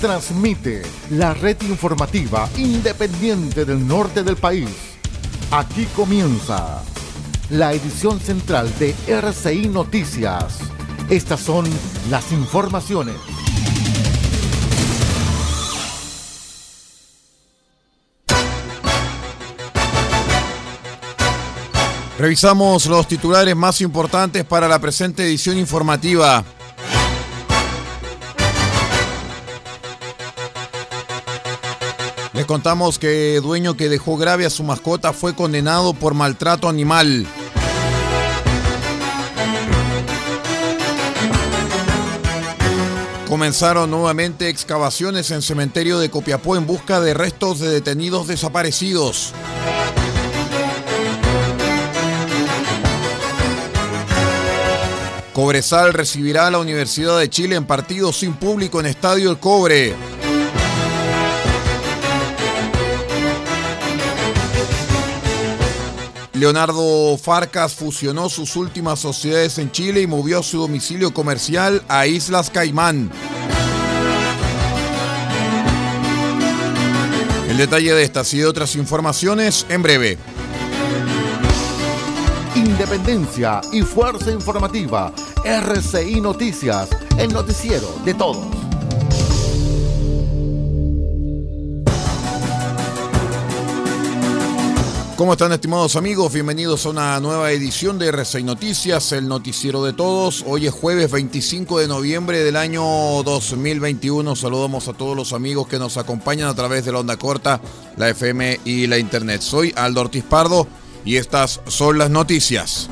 transmite la red informativa independiente del norte del país. Aquí comienza la edición central de RCI Noticias. Estas son las informaciones. Revisamos los titulares más importantes para la presente edición informativa. Les contamos que dueño que dejó grave a su mascota fue condenado por maltrato animal. Comenzaron nuevamente excavaciones en cementerio de Copiapó en busca de restos de detenidos desaparecidos. Cobresal recibirá a la Universidad de Chile en partido sin público en Estadio El Cobre. Leonardo Farcas fusionó sus últimas sociedades en Chile y movió su domicilio comercial a Islas Caimán. El detalle de estas y de otras informaciones en breve. Independencia y fuerza informativa. RCI Noticias, el noticiero de todos. ¿Cómo están estimados amigos? Bienvenidos a una nueva edición de R6 Noticias, el noticiero de todos. Hoy es jueves 25 de noviembre del año 2021. Saludamos a todos los amigos que nos acompañan a través de la onda corta, la FM y la internet. Soy Aldo Ortiz Pardo y estas son las noticias.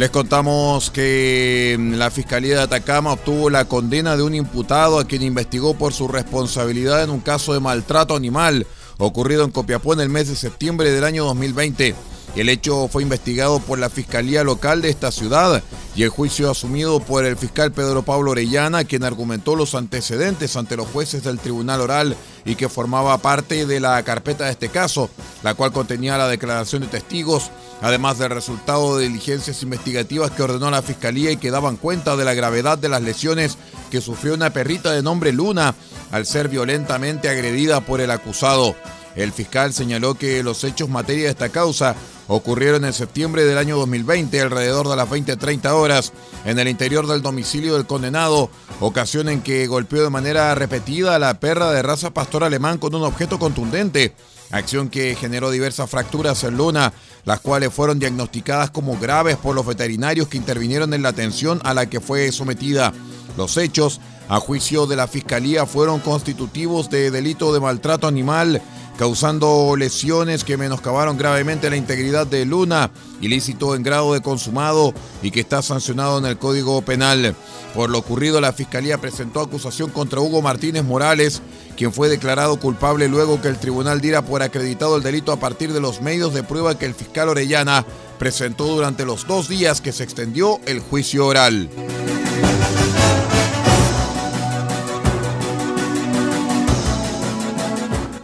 Les contamos que mm, la Fiscalía de Atacama obtuvo la condena de un imputado a quien investigó por su responsabilidad en un caso de maltrato animal ocurrido en Copiapó en el mes de septiembre del año 2020. El hecho fue investigado por la Fiscalía Local de esta ciudad y el juicio asumido por el fiscal Pedro Pablo Orellana, quien argumentó los antecedentes ante los jueces del Tribunal Oral y que formaba parte de la carpeta de este caso, la cual contenía la declaración de testigos, además del resultado de diligencias investigativas que ordenó la Fiscalía y que daban cuenta de la gravedad de las lesiones que sufrió una perrita de nombre Luna al ser violentamente agredida por el acusado. El fiscal señaló que los hechos materia de esta causa ocurrieron en septiembre del año 2020, alrededor de las 20-30 horas, en el interior del domicilio del condenado, ocasión en que golpeó de manera repetida a la perra de raza pastor alemán con un objeto contundente, acción que generó diversas fracturas en Luna, las cuales fueron diagnosticadas como graves por los veterinarios que intervinieron en la atención a la que fue sometida. Los hechos, a juicio de la Fiscalía, fueron constitutivos de delito de maltrato animal causando lesiones que menoscabaron gravemente la integridad de Luna, ilícito en grado de consumado y que está sancionado en el Código Penal. Por lo ocurrido, la Fiscalía presentó acusación contra Hugo Martínez Morales, quien fue declarado culpable luego que el tribunal diera por acreditado el delito a partir de los medios de prueba que el fiscal Orellana presentó durante los dos días que se extendió el juicio oral.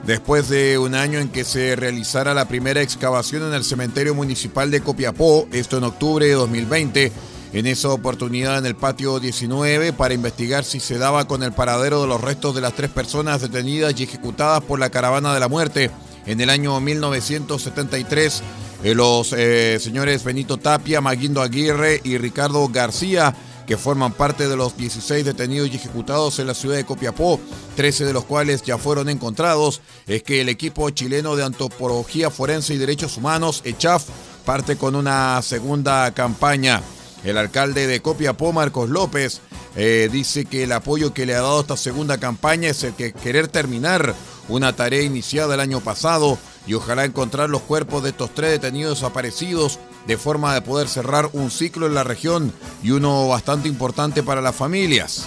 Después de un año en que se realizara la primera excavación en el cementerio municipal de Copiapó, esto en octubre de 2020, en esa oportunidad en el patio 19 para investigar si se daba con el paradero de los restos de las tres personas detenidas y ejecutadas por la caravana de la muerte en el año 1973. Eh, los eh, señores Benito Tapia, Maguindo Aguirre y Ricardo García que forman parte de los 16 detenidos y ejecutados en la ciudad de Copiapó, 13 de los cuales ya fueron encontrados, es que el equipo chileno de antropología forense y derechos humanos, ECHAF, parte con una segunda campaña. El alcalde de Copiapó, Marcos López, eh, dice que el apoyo que le ha dado esta segunda campaña es el que querer terminar una tarea iniciada el año pasado y ojalá encontrar los cuerpos de estos tres detenidos desaparecidos de forma de poder cerrar un ciclo en la región y uno bastante importante para las familias.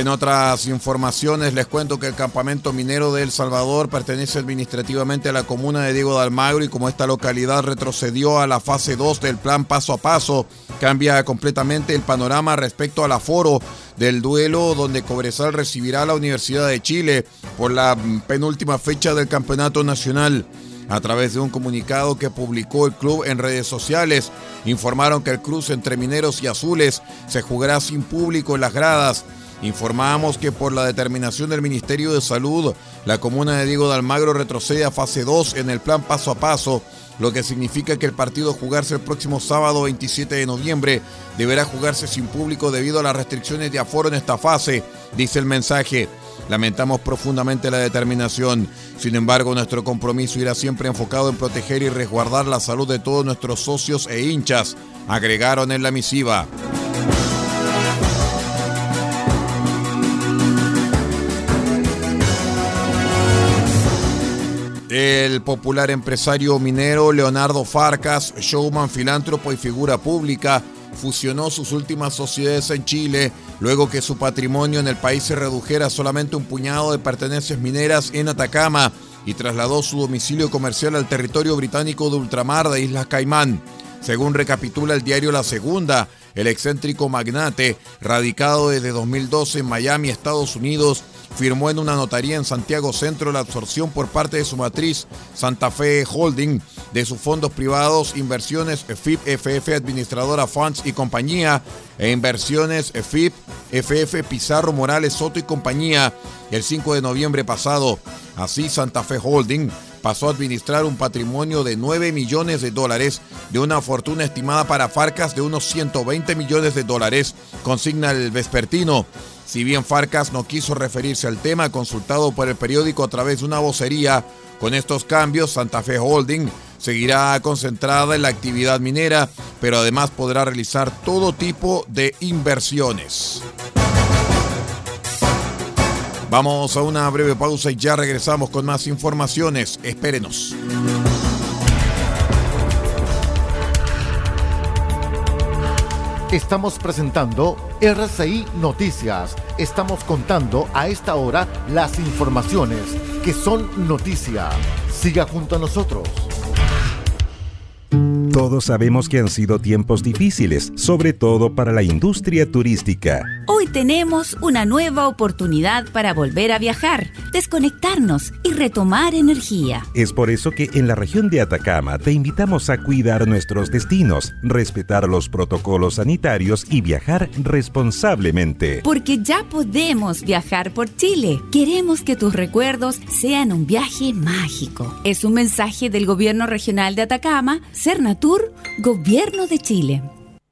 En otras informaciones les cuento que el campamento minero de El Salvador pertenece administrativamente a la comuna de Diego de Almagro y como esta localidad retrocedió a la fase 2 del plan paso a paso, cambia completamente el panorama respecto al aforo del duelo donde Cobresal recibirá a la Universidad de Chile por la penúltima fecha del Campeonato Nacional. A través de un comunicado que publicó el club en redes sociales, informaron que el cruce entre mineros y azules se jugará sin público en las gradas Informamos que por la determinación del Ministerio de Salud, la comuna de Diego de Almagro retrocede a fase 2 en el plan paso a paso, lo que significa que el partido jugarse el próximo sábado 27 de noviembre deberá jugarse sin público debido a las restricciones de aforo en esta fase, dice el mensaje. Lamentamos profundamente la determinación. Sin embargo, nuestro compromiso irá siempre enfocado en proteger y resguardar la salud de todos nuestros socios e hinchas, agregaron en la misiva. El popular empresario minero Leonardo Farcas, showman, filántropo y figura pública, fusionó sus últimas sociedades en Chile luego que su patrimonio en el país se redujera a solamente un puñado de pertenencias mineras en Atacama y trasladó su domicilio comercial al territorio británico de ultramar de Islas Caimán. Según recapitula el diario La Segunda, el excéntrico magnate, radicado desde 2012 en Miami, Estados Unidos, firmó en una notaría en Santiago Centro la absorción por parte de su matriz Santa Fe Holding de sus fondos privados, inversiones FIP, FF, Administradora Funds y compañía, e inversiones FIP, FF, Pizarro Morales Soto y compañía el 5 de noviembre pasado. Así, Santa Fe Holding pasó a administrar un patrimonio de 9 millones de dólares de una fortuna estimada para Farcas de unos 120 millones de dólares, consigna el vespertino. Si bien Farcas no quiso referirse al tema consultado por el periódico a través de una vocería, con estos cambios Santa Fe Holding seguirá concentrada en la actividad minera, pero además podrá realizar todo tipo de inversiones. Vamos a una breve pausa y ya regresamos con más informaciones. Espérenos. Estamos presentando RCI Noticias. Estamos contando a esta hora las informaciones que son noticia. Siga junto a nosotros. Todos sabemos que han sido tiempos difíciles, sobre todo para la industria turística. Hoy tenemos una nueva oportunidad para volver a viajar, desconectarnos y retomar energía. Es por eso que en la región de Atacama te invitamos a cuidar nuestros destinos, respetar los protocolos sanitarios y viajar responsablemente. Porque ya podemos viajar por Chile. Queremos que tus recuerdos sean un viaje mágico. Es un mensaje del Gobierno Regional de Atacama, Cernatur, Gobierno de Chile.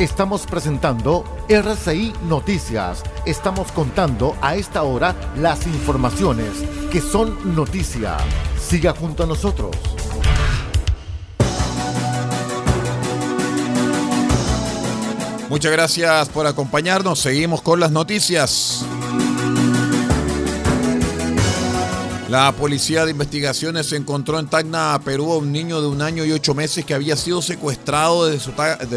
Estamos presentando RCI Noticias. Estamos contando a esta hora las informaciones que son noticia. Siga junto a nosotros. Muchas gracias por acompañarnos. Seguimos con las noticias. La policía de investigaciones encontró en Tacna, Perú, a un niño de un año y ocho meses que había sido secuestrado de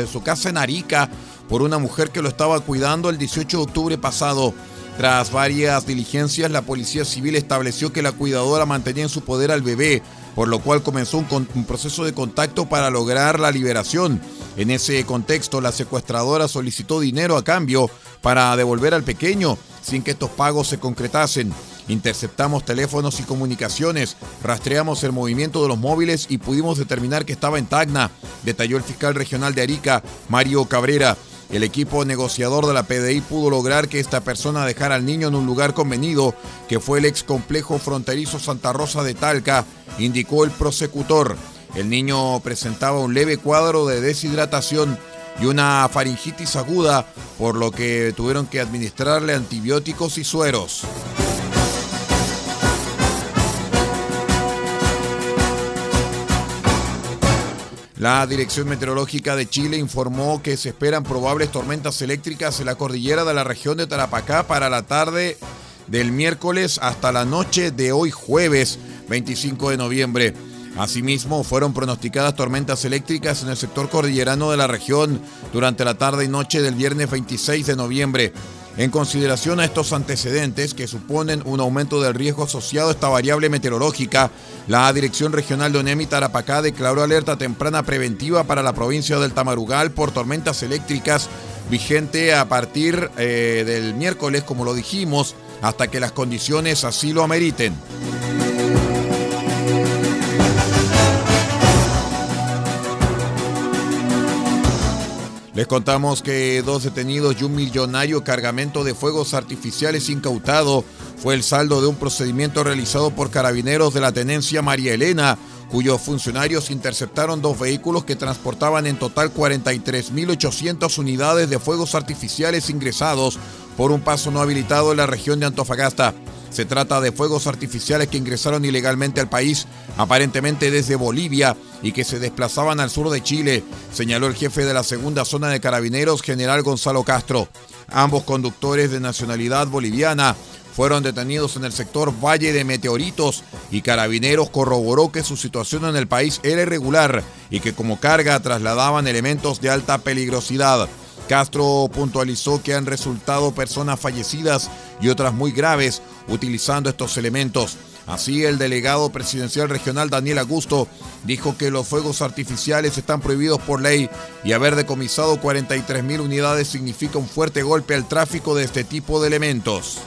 su casa en Arica por una mujer que lo estaba cuidando el 18 de octubre pasado. Tras varias diligencias, la Policía Civil estableció que la cuidadora mantenía en su poder al bebé, por lo cual comenzó un, proceso de contacto para lograr la liberación. En ese contexto, la secuestradora solicitó dinero a cambio para devolver al pequeño, sin que estos pagos se concretasen. Interceptamos teléfonos y comunicaciones, rastreamos el movimiento de los móviles y pudimos determinar que estaba en Tacna, detalló el fiscal regional de Arica, Mario Cabrera. El equipo negociador de la PDI pudo lograr que esta persona dejara al niño en un lugar convenido, que fue el ex complejo fronterizo Santa Rosa de Talca, indicó el prosecutor. El niño presentaba un leve cuadro de deshidratación y una faringitis aguda, por lo que tuvieron que administrarle antibióticos y sueros. La Dirección Meteorológica de Chile informó que se esperan probables tormentas eléctricas en la cordillera de la región de Tarapacá para la tarde del miércoles hasta la noche de hoy jueves 25 de noviembre. Asimismo, fueron pronosticadas tormentas eléctricas en el sector cordillerano de la región durante la tarde y noche del viernes 26 de noviembre. En consideración a estos antecedentes que suponen un aumento del riesgo asociado a esta variable meteorológica, la Dirección Regional de ONEMI Tarapacá declaró alerta temprana preventiva para la provincia del Tamarugal por tormentas eléctricas vigente a partir eh, del miércoles, como lo dijimos, hasta que las condiciones así lo ameriten. Les contamos que dos detenidos y un millonario cargamento de fuegos artificiales incautado fue el saldo de un procedimiento realizado por carabineros de la tenencia María Elena, cuyos funcionarios interceptaron dos vehículos que transportaban en total 43.800 unidades de fuegos artificiales ingresados por un paso no habilitado en la región de Antofagasta. Se trata de fuegos artificiales que ingresaron ilegalmente al país, aparentemente desde Bolivia, y que se desplazaban al sur de Chile, señaló el jefe de la segunda zona de carabineros, general Gonzalo Castro. Ambos conductores de nacionalidad boliviana fueron detenidos en el sector Valle de Meteoritos y Carabineros corroboró que su situación en el país era irregular y que como carga trasladaban elementos de alta peligrosidad. Castro puntualizó que han resultado personas fallecidas y otras muy graves utilizando estos elementos. Así, el delegado presidencial regional Daniel Augusto dijo que los fuegos artificiales están prohibidos por ley y haber decomisado 43 mil unidades significa un fuerte golpe al tráfico de este tipo de elementos.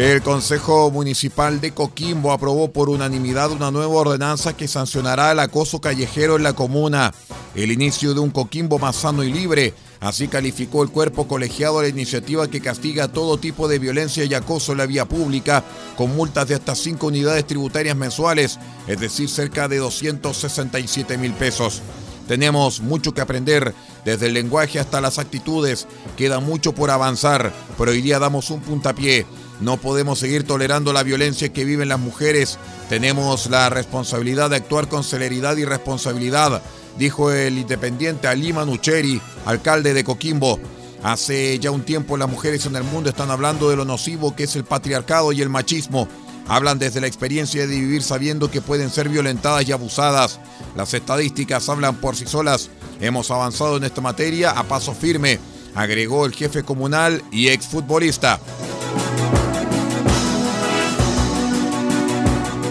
El Consejo Municipal de Coquimbo aprobó por unanimidad una nueva ordenanza que sancionará el acoso callejero en la comuna. El inicio de un Coquimbo más sano y libre. Así calificó el cuerpo colegiado la iniciativa que castiga todo tipo de violencia y acoso en la vía pública con multas de hasta 5 unidades tributarias mensuales, es decir, cerca de 267 mil pesos. Tenemos mucho que aprender, desde el lenguaje hasta las actitudes. Queda mucho por avanzar, pero hoy día damos un puntapié. No podemos seguir tolerando la violencia que viven las mujeres. Tenemos la responsabilidad de actuar con celeridad y responsabilidad, dijo el independiente Ali Manucheri, alcalde de Coquimbo. Hace ya un tiempo las mujeres en el mundo están hablando de lo nocivo que es el patriarcado y el machismo. Hablan desde la experiencia de vivir sabiendo que pueden ser violentadas y abusadas. Las estadísticas hablan por sí solas. Hemos avanzado en esta materia a paso firme, agregó el jefe comunal y exfutbolista.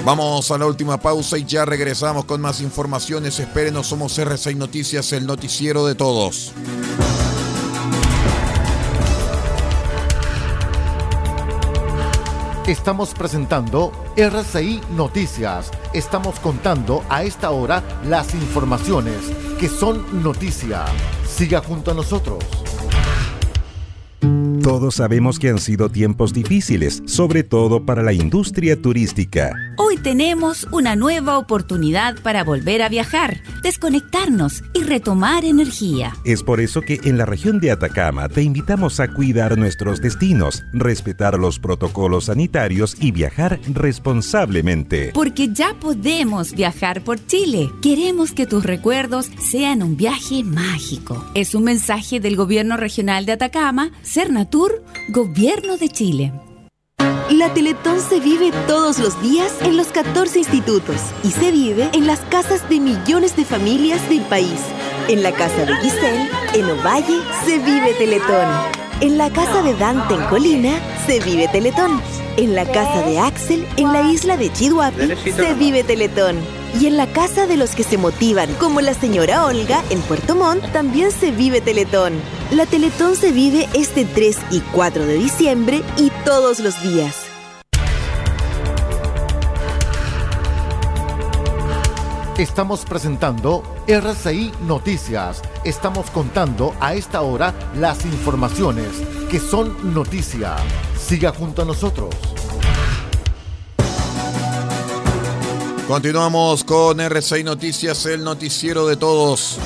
Vamos a la última pausa y ya regresamos con más informaciones. Espérenos, somos R6 Noticias, el noticiero de todos. Estamos presentando RCI Noticias. Estamos contando a esta hora las informaciones que son noticia. Siga junto a nosotros. Todos sabemos que han sido tiempos difíciles, sobre todo para la industria turística. Hoy tenemos una nueva oportunidad para volver a viajar, desconectarnos y retomar energía. Es por eso que en la región de Atacama te invitamos a cuidar nuestros destinos, respetar los protocolos sanitarios y viajar responsablemente. Porque ya podemos viajar por Chile. Queremos que tus recuerdos sean un viaje mágico. Es un mensaje del Gobierno Regional de Atacama, Cernatur, Gobierno de Chile. La Teletón se vive todos los días en los 14 institutos y se vive en las casas de millones de familias del país. En la casa de Giselle, en Ovalle, se vive Teletón. En la casa de Dante en Colina, se vive Teletón. En la casa de Axel, en la isla de Chihuahua, se vive Teletón. Y en la casa de los que se motivan, como la señora Olga en Puerto Montt, también se vive Teletón. La Teletón se vive este 3 y 4 de diciembre y todos los días. Estamos presentando RCI Noticias. Estamos contando a esta hora las informaciones que son noticia. Siga junto a nosotros. Continuamos con RCI Noticias, el noticiero de todos.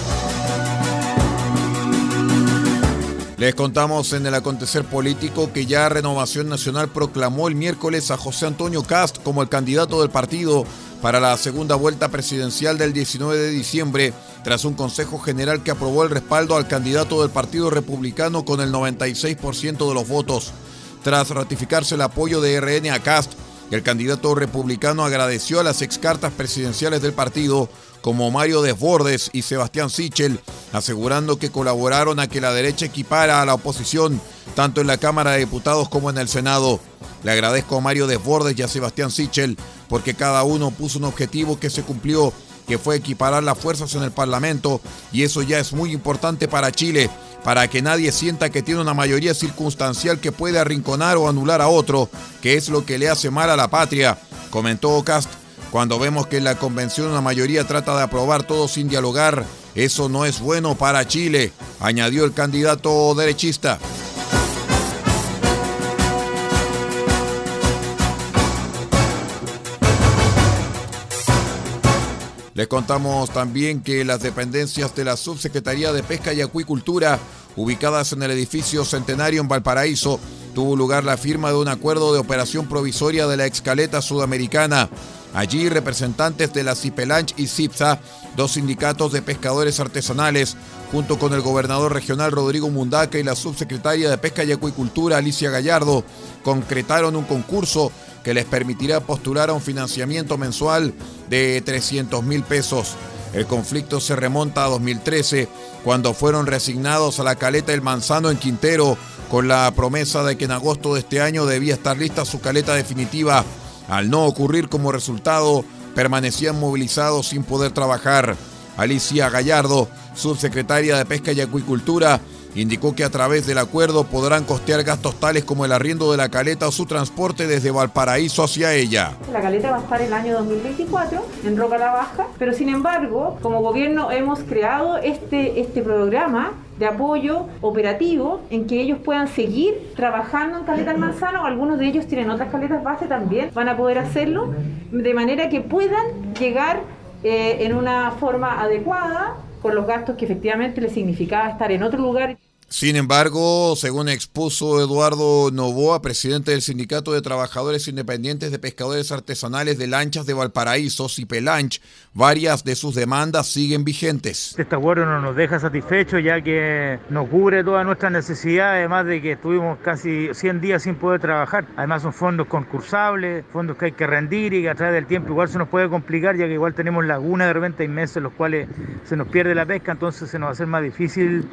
Les contamos en el acontecer político que ya Renovación Nacional proclamó el miércoles a José Antonio Cast como el candidato del partido para la segunda vuelta presidencial del 19 de diciembre, tras un Consejo General que aprobó el respaldo al candidato del Partido Republicano con el 96% de los votos. Tras ratificarse el apoyo de RN a Cast, el candidato republicano agradeció a las excartas presidenciales del partido como Mario Desbordes y Sebastián Sichel, asegurando que colaboraron a que la derecha equipara a la oposición tanto en la Cámara de Diputados como en el Senado. Le agradezco a Mario Desbordes y a Sebastián Sichel porque cada uno puso un objetivo que se cumplió, que fue equiparar las fuerzas en el Parlamento y eso ya es muy importante para Chile, para que nadie sienta que tiene una mayoría circunstancial que puede arrinconar o anular a otro, que es lo que le hace mal a la patria, comentó Cast cuando vemos que en la convención una mayoría trata de aprobar todo sin dialogar, eso no es bueno para Chile, añadió el candidato derechista. Les contamos también que las dependencias de la Subsecretaría de Pesca y Acuicultura, ubicadas en el edificio Centenario en Valparaíso, tuvo lugar la firma de un acuerdo de operación provisoria de la excaleta sudamericana. Allí representantes de la Cipelanch y CIPSA, dos sindicatos de pescadores artesanales, junto con el gobernador regional Rodrigo Mundaca y la subsecretaria de Pesca y Acuicultura Alicia Gallardo, concretaron un concurso que les permitirá postular a un financiamiento mensual de 300 mil pesos. El conflicto se remonta a 2013, cuando fueron resignados a la caleta El Manzano en Quintero, con la promesa de que en agosto de este año debía estar lista su caleta definitiva. Al no ocurrir como resultado, permanecían movilizados sin poder trabajar. Alicia Gallardo, subsecretaria de Pesca y Acuicultura, indicó que a través del acuerdo podrán costear gastos tales como el arriendo de la caleta o su transporte desde Valparaíso hacia ella. La caleta va a estar el año 2024 en Roca la Baja, pero sin embargo, como gobierno hemos creado este, este programa de apoyo operativo en que ellos puedan seguir trabajando en caleta al manzano. Algunos de ellos tienen otras caletas base también, van a poder hacerlo de manera que puedan llegar eh, en una forma adecuada con los gastos que efectivamente les significaba estar en otro lugar. Sin embargo, según expuso Eduardo Novoa, presidente del Sindicato de Trabajadores Independientes de Pescadores Artesanales de Lanchas de Valparaíso, Cipelanch, varias de sus demandas siguen vigentes. Este acuerdo no nos deja satisfechos ya que nos cubre todas nuestras necesidades, además de que estuvimos casi 100 días sin poder trabajar. Además son fondos concursables, fondos que hay que rendir y que a través del tiempo igual se nos puede complicar ya que igual tenemos lagunas de repente inmensas en los cuales se nos pierde la pesca, entonces se nos va a hacer más difícil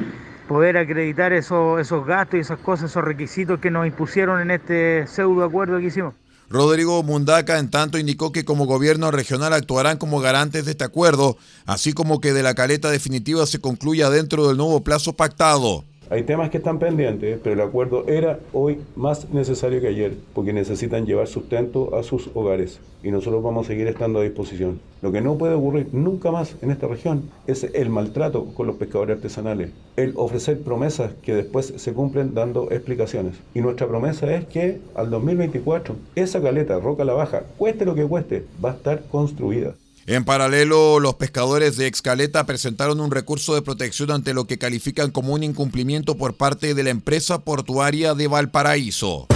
poder acreditar esos, esos gastos y esas cosas, esos requisitos que nos impusieron en este pseudo acuerdo que hicimos. Rodrigo Mundaca, en tanto, indicó que como gobierno regional actuarán como garantes de este acuerdo, así como que de la caleta definitiva se concluya dentro del nuevo plazo pactado. Hay temas que están pendientes, pero el acuerdo era hoy más necesario que ayer, porque necesitan llevar sustento a sus hogares y nosotros vamos a seguir estando a disposición. Lo que no puede ocurrir nunca más en esta región es el maltrato con los pescadores artesanales, el ofrecer promesas que después se cumplen dando explicaciones. Y nuestra promesa es que al 2024 esa caleta Roca la Baja, cueste lo que cueste, va a estar construida. En paralelo, los pescadores de Excaleta presentaron un recurso de protección ante lo que califican como un incumplimiento por parte de la empresa portuaria de Valparaíso.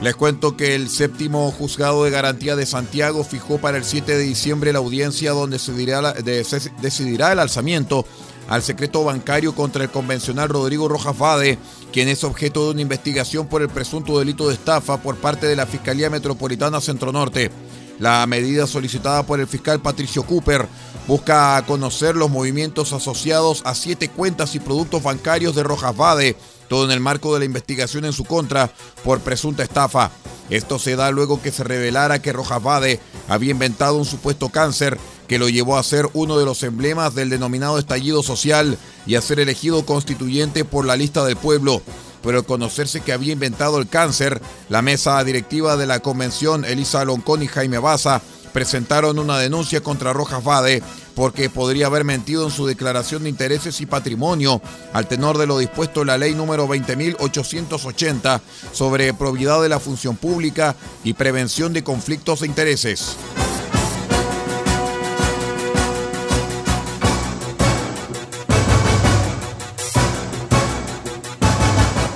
Les cuento que el séptimo juzgado de garantía de Santiago fijó para el 7 de diciembre la audiencia donde decidirá, decidirá el alzamiento al secreto bancario contra el convencional Rodrigo Rojas Vade, quien es objeto de una investigación por el presunto delito de estafa por parte de la Fiscalía Metropolitana Centro Norte. La medida solicitada por el fiscal Patricio Cooper busca conocer los movimientos asociados a siete cuentas y productos bancarios de Rojas Vade, todo en el marco de la investigación en su contra por presunta estafa. Esto se da luego que se revelara que Rojas Vade había inventado un supuesto cáncer que lo llevó a ser uno de los emblemas del denominado estallido social y a ser elegido constituyente por la lista del pueblo pero al conocerse que había inventado el cáncer, la mesa directiva de la convención, Elisa Loncón y Jaime Baza, presentaron una denuncia contra Rojas Vade porque podría haber mentido en su declaración de intereses y patrimonio al tenor de lo dispuesto en la ley número 20.880 sobre probidad de la función pública y prevención de conflictos de intereses.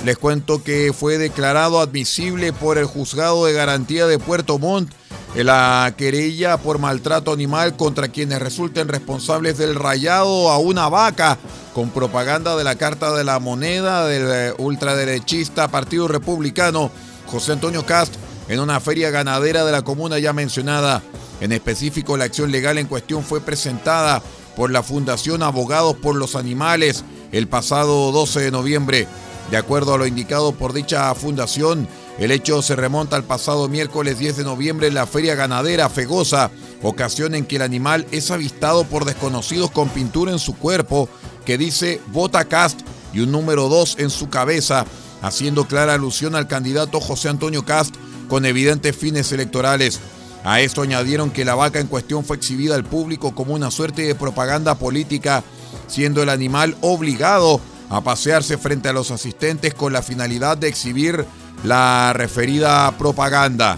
Les cuento que fue declarado admisible por el juzgado de garantía de Puerto Montt la querella por maltrato animal contra quienes resulten responsables del rayado a una vaca con propaganda de la Carta de la Moneda del eh, ultraderechista Partido Republicano José Antonio Cast en una feria ganadera de la comuna ya mencionada. En específico, la acción legal en cuestión fue presentada por la Fundación Abogados por los Animales el pasado 12 de noviembre. De acuerdo a lo indicado por dicha fundación, el hecho se remonta al pasado miércoles 10 de noviembre en la feria ganadera Fegosa, ocasión en que el animal es avistado por desconocidos con pintura en su cuerpo que dice Cast y un número 2 en su cabeza, haciendo clara alusión al candidato José Antonio Cast con evidentes fines electorales. A esto añadieron que la vaca en cuestión fue exhibida al público como una suerte de propaganda política, siendo el animal obligado a pasearse frente a los asistentes con la finalidad de exhibir la referida propaganda.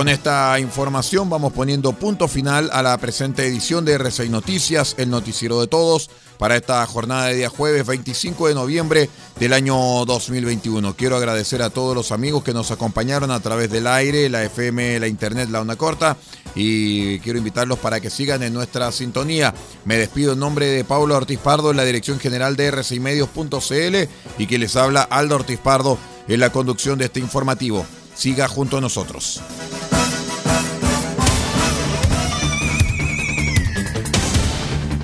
Con esta información vamos poniendo punto final a la presente edición de R6 Noticias, el noticiero de todos, para esta jornada de día jueves 25 de noviembre del año 2021. Quiero agradecer a todos los amigos que nos acompañaron a través del aire, la FM, la internet, la onda corta y quiero invitarlos para que sigan en nuestra sintonía. Me despido en nombre de Pablo Ortiz Pardo en la dirección general de r6medios.cl y que les habla Aldo Ortiz Pardo en la conducción de este informativo. Siga junto a nosotros.